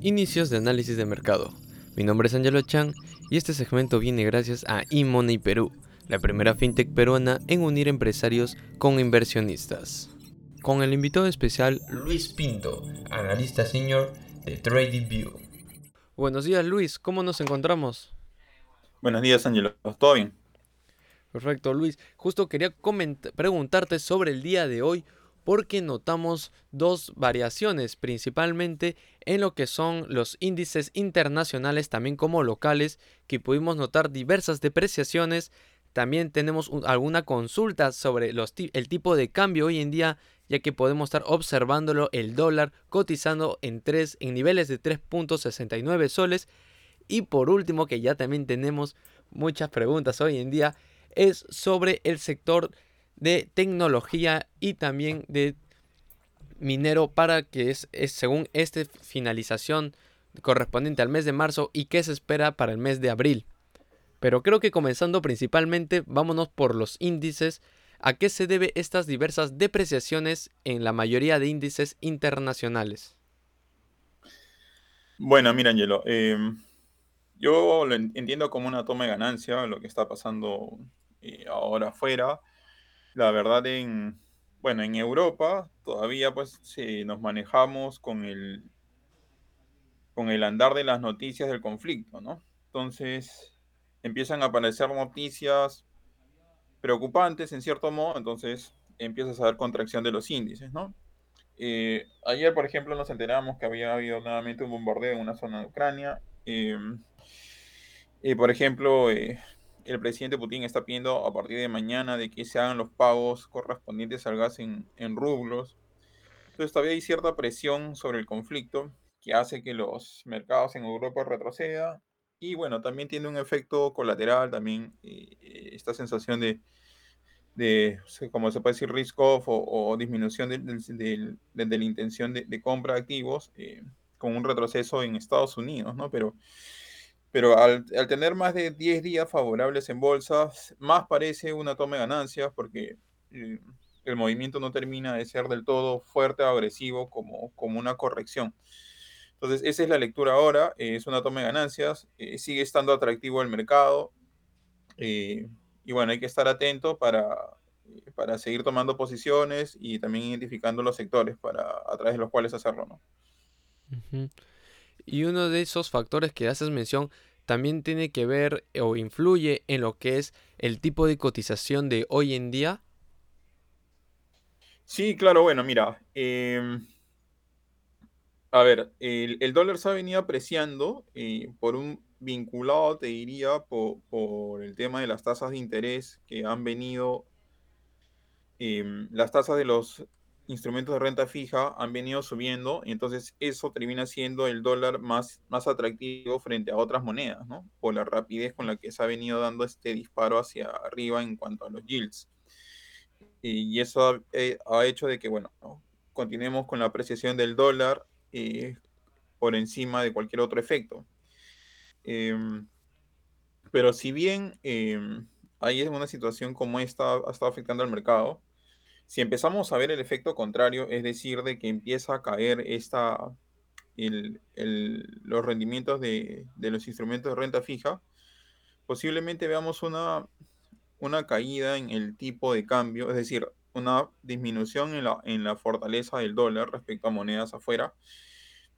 Inicios de análisis de mercado. Mi nombre es Angelo Chan y este segmento viene gracias a eMoney Perú, la primera fintech peruana en unir empresarios con inversionistas. Con el invitado especial Luis Pinto, analista senior de TradingView. Buenos días Luis, ¿cómo nos encontramos? Buenos días Angelo, ¿todo bien? Perfecto Luis, justo quería preguntarte sobre el día de hoy porque notamos dos variaciones, principalmente en lo que son los índices internacionales, también como locales, que pudimos notar diversas depreciaciones. También tenemos alguna consulta sobre el tipo de cambio hoy en día, ya que podemos estar observándolo el dólar cotizando en, en niveles de 3.69 soles. Y por último, que ya también tenemos muchas preguntas hoy en día, es sobre el sector de tecnología y también de minero para que es, según esta finalización correspondiente al mes de marzo y qué se espera para el mes de abril. Pero creo que comenzando principalmente, vámonos por los índices. ¿A qué se debe estas diversas depreciaciones en la mayoría de índices internacionales? Bueno, mira, Angelo, em, yo lo entiendo como una toma de ganancia lo que está pasando eh, ahora afuera la verdad en, bueno, en Europa todavía pues nos manejamos con el, con el andar de las noticias del conflicto, ¿no? Entonces empiezan a aparecer noticias preocupantes en cierto modo, entonces empiezas a ver contracción de los índices, ¿no? Eh, ayer, por ejemplo, nos enteramos que había habido nuevamente un bombardeo en una zona de Ucrania. Eh, eh, por ejemplo, el presidente Putin está pidiendo a partir de mañana de que se hagan los pagos correspondientes al gas en, rublos. Entonces todavía hay cierta presión sobre el conflicto que hace que los mercados en Europa retrocedan. Y bueno, también tiene un efecto colateral, también eh, esta sensación de, de, como se puede decir, risk off o, disminución de, la intención de, compra de activos eh, con un retroceso en Estados Unidos, ¿no? Pero pero al, tener más de 10 días favorables en bolsas, más parece una toma de ganancias porque eh, el movimiento no termina de ser del todo fuerte o agresivo como, como una corrección. Entonces, esa es la lectura ahora, eh, es una toma de ganancias, eh, sigue estando atractivo el mercado y bueno, hay que estar atento para, para seguir tomando posiciones y también identificando los sectores para, a través de los cuales hacerlo, ¿no? Y uno de esos factores que haces mención también tiene que ver o influye en lo que es el tipo de cotización de hoy en día. Sí, claro, bueno, mira. Em, a ver, el, dólar se ha venido apreciando eh, por un vinculado, te diría, por, el tema de las tasas de interés que han venido, em, las tasas de los instrumentos de renta fija han venido subiendo, y entonces eso termina siendo el dólar más, más atractivo frente a otras monedas, ¿no? Por la rapidez con la que se ha venido dando este disparo hacia arriba en cuanto a los yields. Y eso ha, eh, hecho de que, bueno, continuemos con la apreciación del dólar eh, por encima de cualquier otro efecto. Em, pero si bien eh, hay una situación como esta ha estado afectando al mercado, si empezamos a ver el efecto contrario, es decir, de que empieza a caer esta, los rendimientos de, los instrumentos de renta fija, posiblemente veamos una, una caída en el tipo de cambio, es decir, una disminución en la, en la fortaleza del dólar respecto a monedas afuera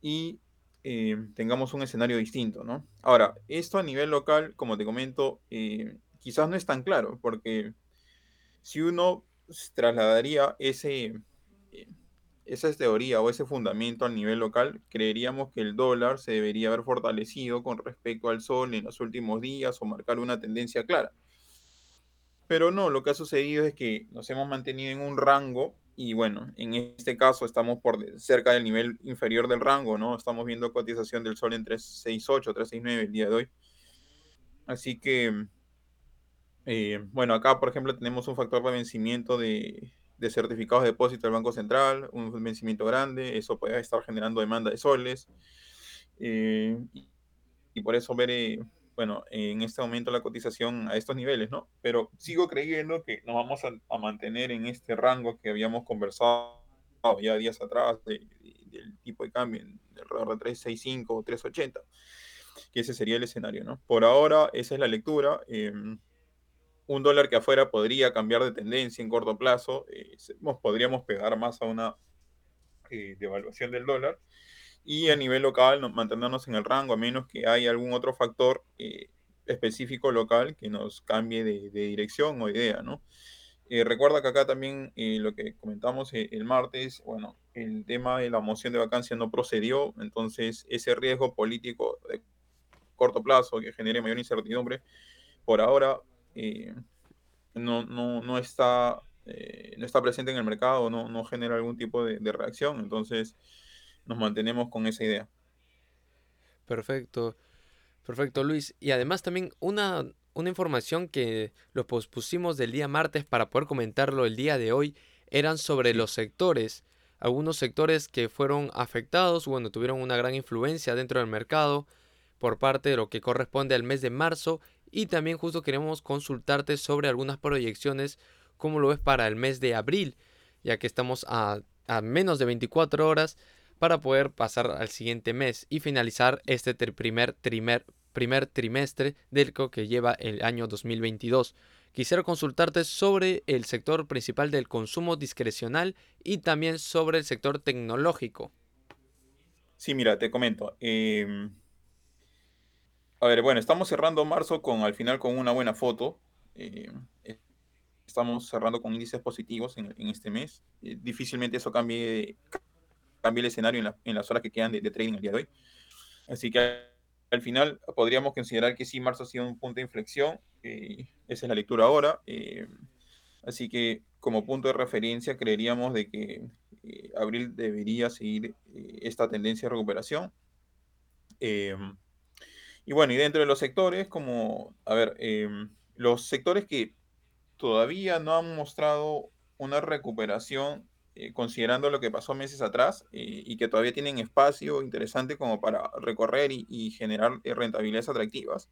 y eh, tengamos un escenario distinto, ¿no? Ahora, esto a nivel local, como te comento, eh, quizás no es tan claro, porque si uno trasladaría ese, eh, esa teoría o ese fundamento al nivel local, creeríamos que el dólar se debería haber fortalecido con respecto al sol en los últimos días o marcar una tendencia clara. Pero no, lo que ha sucedido es que nos hemos mantenido en un rango y bueno, en este caso estamos por cerca del nivel inferior del rango, ¿no? Estamos viendo cotización del sol en 368, 369 el día de hoy. Así que eh, bueno, acá, por ejemplo, tenemos un factor de vencimiento de, certificados de depósito del Banco Central, un vencimiento grande, eso puede estar generando demanda de soles. Eh, y, por eso ver, bueno, en este momento la cotización a estos niveles, ¿no? Pero sigo creyendo que nos vamos a, mantener en este rango que habíamos conversado ya días atrás del tipo de cambio, alrededor de 3.65 o 3.80, que ese sería el escenario, ¿no? Por ahora, esa es la lectura. Em, un dólar que afuera podría cambiar de tendencia en corto plazo, eh, podríamos pegar más a una eh, devaluación del dólar y a nivel local mantenernos en el rango, a menos que haya algún otro factor eh, específico local que nos cambie de, dirección o idea, ¿no? Eh, recuerda que acá también lo que comentamos el martes, bueno, el tema de la moción de vacancia no procedió, entonces ese riesgo político de corto plazo que genere mayor incertidumbre, por ahora no, no, no, está, no está presente en el mercado, no, no genera algún tipo de, de reacción, entonces nos mantenemos con esa idea. Perfecto, perfecto Luis. Y además también una, una información que lo pospusimos del día martes para poder comentarlo el día de hoy eran sobre los sectores. Algunos sectores que fueron afectados, bueno, tuvieron una gran influencia dentro del mercado por parte de lo que corresponde al mes de marzo y también justo queremos consultarte sobre algunas proyecciones como lo es para el mes de abril, ya que estamos a, a menos de 24 horas para poder pasar al siguiente mes y finalizar este primer, primer trimestre del que lleva el año 2022. Quisiera consultarte sobre el sector principal del consumo discrecional y también sobre el sector tecnológico. Sí, mira, te comento. Em, a ver, bueno, estamos cerrando marzo con al final con una buena foto. Em, estamos cerrando con índices positivos en, este mes. Eh, difícilmente eso cambie, cambie el escenario en, las horas que quedan de, trading el día de hoy. Así que al final podríamos considerar que sí, marzo ha sido un punto de inflexión. Eh, esa es la lectura ahora. Eh, así que como punto de referencia creeríamos de que eh, abril debería seguir esta tendencia de recuperación. Y bueno, y dentro de los sectores, como, a ver, los sectores que todavía no han mostrado una recuperación eh, considerando lo que pasó meses atrás eh, y que todavía tienen espacio interesante como para recorrer y, generar eh, rentabilidades atractivas,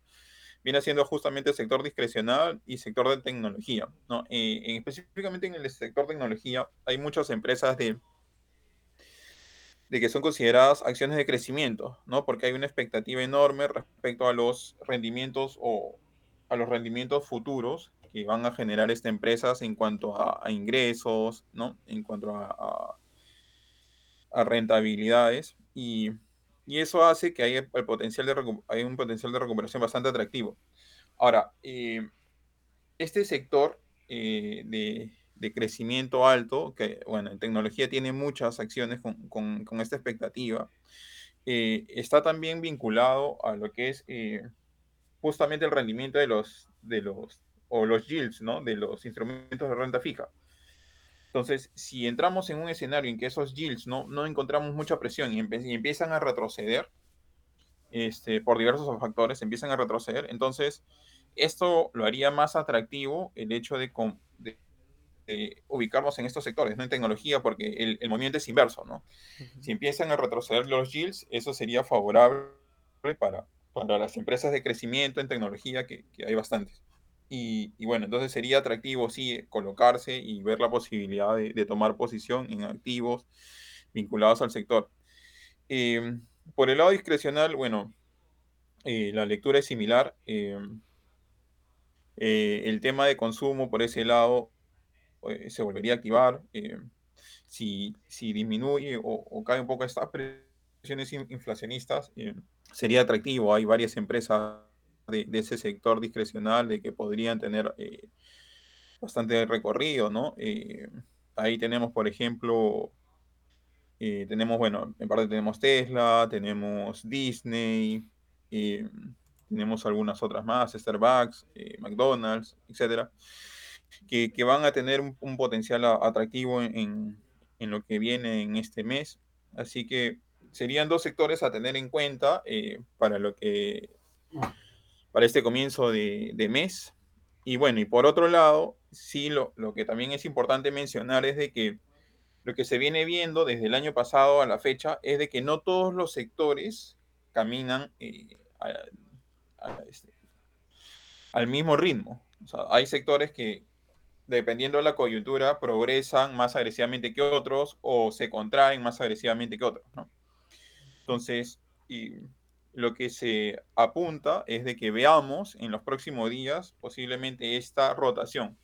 viene siendo justamente el sector discrecional y sector de tecnología. ¿no? específicamente en el sector tecnología hay muchas empresas de, de que son consideradas acciones de crecimiento, ¿no? porque hay una expectativa enorme respecto a los rendimientos o a los rendimientos futuros que van a generar estas empresas en cuanto a, ingresos, ¿no? En cuanto a, rentabilidades. Y, y, eso hace que haya, el potencial de, hay un potencial de recuperación bastante atractivo. Ahora, eh, este sector eh, de, de, crecimiento alto, que bueno, en tecnología tiene muchas acciones con, con, esta expectativa, eh, está también vinculado a lo que es justamente el rendimiento de los, de los o los yields, ¿no? De los instrumentos de renta fija. Entonces, si entramos en un escenario en que esos yields no, no encontramos mucha presión y, empiezan a retroceder, este, por diversos factores, empiezan a retroceder, entonces esto lo haría más atractivo el hecho de, ubicarnos en estos sectores, no en tecnología, porque el, movimiento es inverso, ¿no? Si empiezan a retroceder los yields, eso sería favorable para, para las empresas de crecimiento en tecnología, que, que hay bastantes. Y, bueno, entonces sería atractivo, sí, colocarse y ver la posibilidad de, tomar posición en activos vinculados al sector. Em, por el lado discrecional, bueno, eh, la lectura es similar. Em, eh, el tema de consumo por ese lado se volvería a activar. Em, si, si, disminuye o, cae un poco estas presiones inflacionistas, sería atractivo. Hay varias empresas de, ese sector discrecional de que podrían tener eh, bastante recorrido, ¿no? Eh, ahí tenemos, por ejemplo, eh, tenemos, bueno, en parte tenemos Tesla, tenemos Disney, tenemos algunas otras más, Starbucks, McDonald's, etcétera, que, van a tener un, potencial atractivo en, en, lo que viene en este mes. Así que serían dos sectores a tener en cuenta para lo que para este comienzo de, mes. Y bueno, y por otro lado, sí, lo, lo, que también es importante mencionar es de que lo que se viene viendo desde el año pasado a la fecha es de que no todos los sectores caminan eh, este, al mismo ritmo. hay sectores que dependiendo de la coyuntura, progresan más agresivamente que otros o se contraen más agresivamente que otros. Entonces, y lo que se apunta es de que veamos en los próximos días posiblemente esta rotación.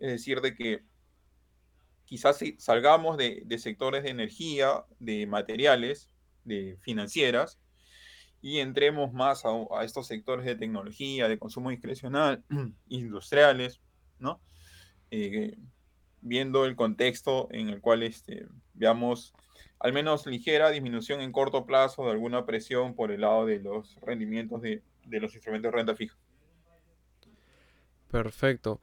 Es decir, de que quizás salgamos de, sectores de energía, de materiales, de financieras, y entremos más a, estos sectores de tecnología, de consumo discrecional, industriales, ¿no? Eh, viendo el contexto en el cual este, veamos al menos ligera disminución en corto plazo de alguna presión por el lado de los rendimientos de, los instrumentos de renta fija. Perfecto.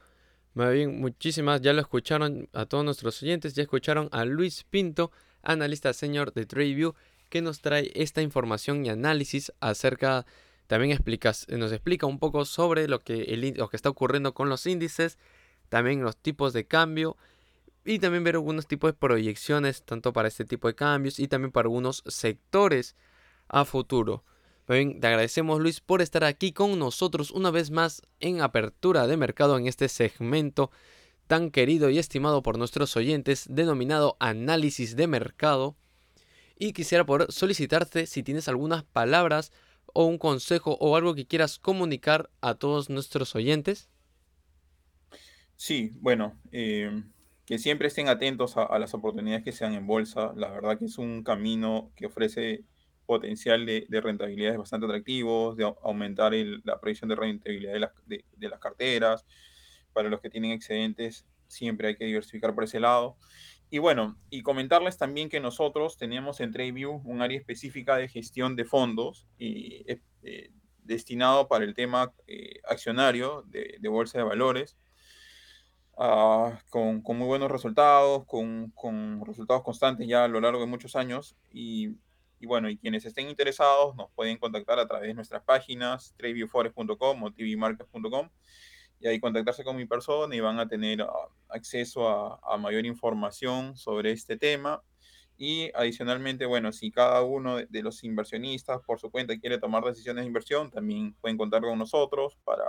Muy bien, muchísimas, ya lo escucharon a todos nuestros oyentes, ya escucharon a Luis Pinto, analista senior de TradeView, que nos trae esta información y análisis acerca, también explica, nos explica un poco sobre lo que, lo que está ocurriendo con los índices, también los tipos de cambio y también ver algunos tipos de proyecciones, tanto para este tipo de cambios y también para algunos sectores a futuro. Bien, te agradecemos Luis por estar aquí con nosotros una vez más en apertura de mercado en este segmento tan querido y estimado por nuestros oyentes denominado análisis de mercado. Y quisiera poder solicitarte si tienes algunas palabras o un consejo o algo que quieras comunicar a todos nuestros oyentes. Sí, bueno, eh, que siempre estén atentos a, las oportunidades que sean en bolsa. La verdad que es un camino que ofrece potencial de, rentabilidades bastante atractivos, de aumentar la previsión de rentabilidad de las, de, carteras. Para los que tienen excedentes, siempre hay que diversificar por ese lado. Y bueno, y comentarles también que nosotros tenemos en TradeView un área específica de gestión de fondos y, eh, destinado para el tema eh, accionario de, de bolsa de valores Ah, con, muy buenos resultados, con, resultados constantes ya a lo largo de muchos años. Y, bueno, y quienes estén interesados nos pueden contactar a través de nuestras páginas, tradeviewforest.com o tvmarkets.com, y ahí contactarse con mi persona y van a tener ah, acceso a, mayor información sobre este tema. Y adicionalmente, bueno, si cada uno de los inversionistas por su cuenta quiere tomar decisiones de inversión, también pueden contar con nosotros para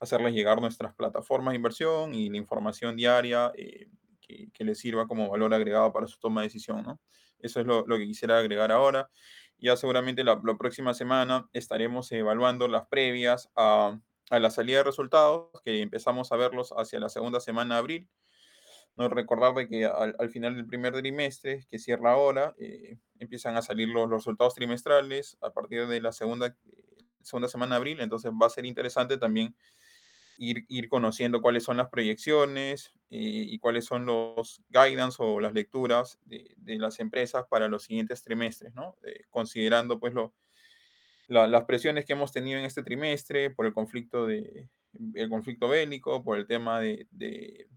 hacerles llegar nuestras plataformas de inversión y la información diaria eh, que, les sirva como valor agregado para su toma de decisión. ¿no? Eso es lo, que quisiera agregar ahora. Ya seguramente la, próxima semana estaremos evaluando las previas a, la salida de resultados, que empezamos a verlos hacia la segunda semana de abril. No recordar que al, final del primer trimestre, que cierra ahora, eh, empiezan a salir los, resultados trimestrales a partir de la segunda, eh, segunda semana de abril. Entonces va a ser interesante también ir, conociendo cuáles son las proyecciones eh, y cuáles son los guidance o las lecturas de, las empresas para los siguientes trimestres, ¿no? Eh, considerando pues lo, las presiones que hemos tenido en este trimestre por el conflicto, de, conflicto bélico, por el tema de,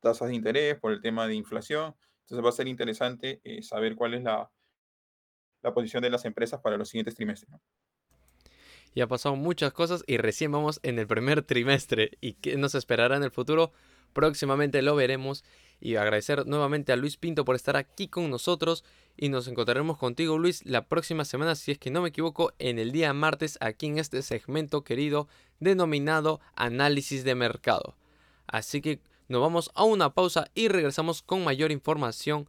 tasas de interés, por el tema de inflación. Entonces va a ser interesante eh, saber cuál es la, posición de las empresas para los siguientes trimestres. Y ha pasado muchas cosas y recién vamos en el primer trimestre y qué nos esperará en el futuro. Próximamente lo veremos y agradecer nuevamente a Luis Pinto por estar aquí con nosotros y nos encontraremos contigo Luis la próxima semana si es que no me equivoco en el día martes aquí en este segmento querido denominado análisis de mercado. Así que nos vamos a una pausa y regresamos con mayor información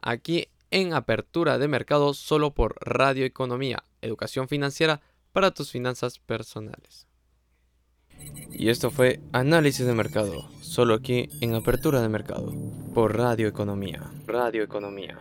aquí en Apertura de Mercado solo por Radio Economía, Educación Financiera para tus finanzas personales. Y esto fue Análisis de Mercado, solo aquí en Apertura de Mercado, por Radio Economía. Radio Economía.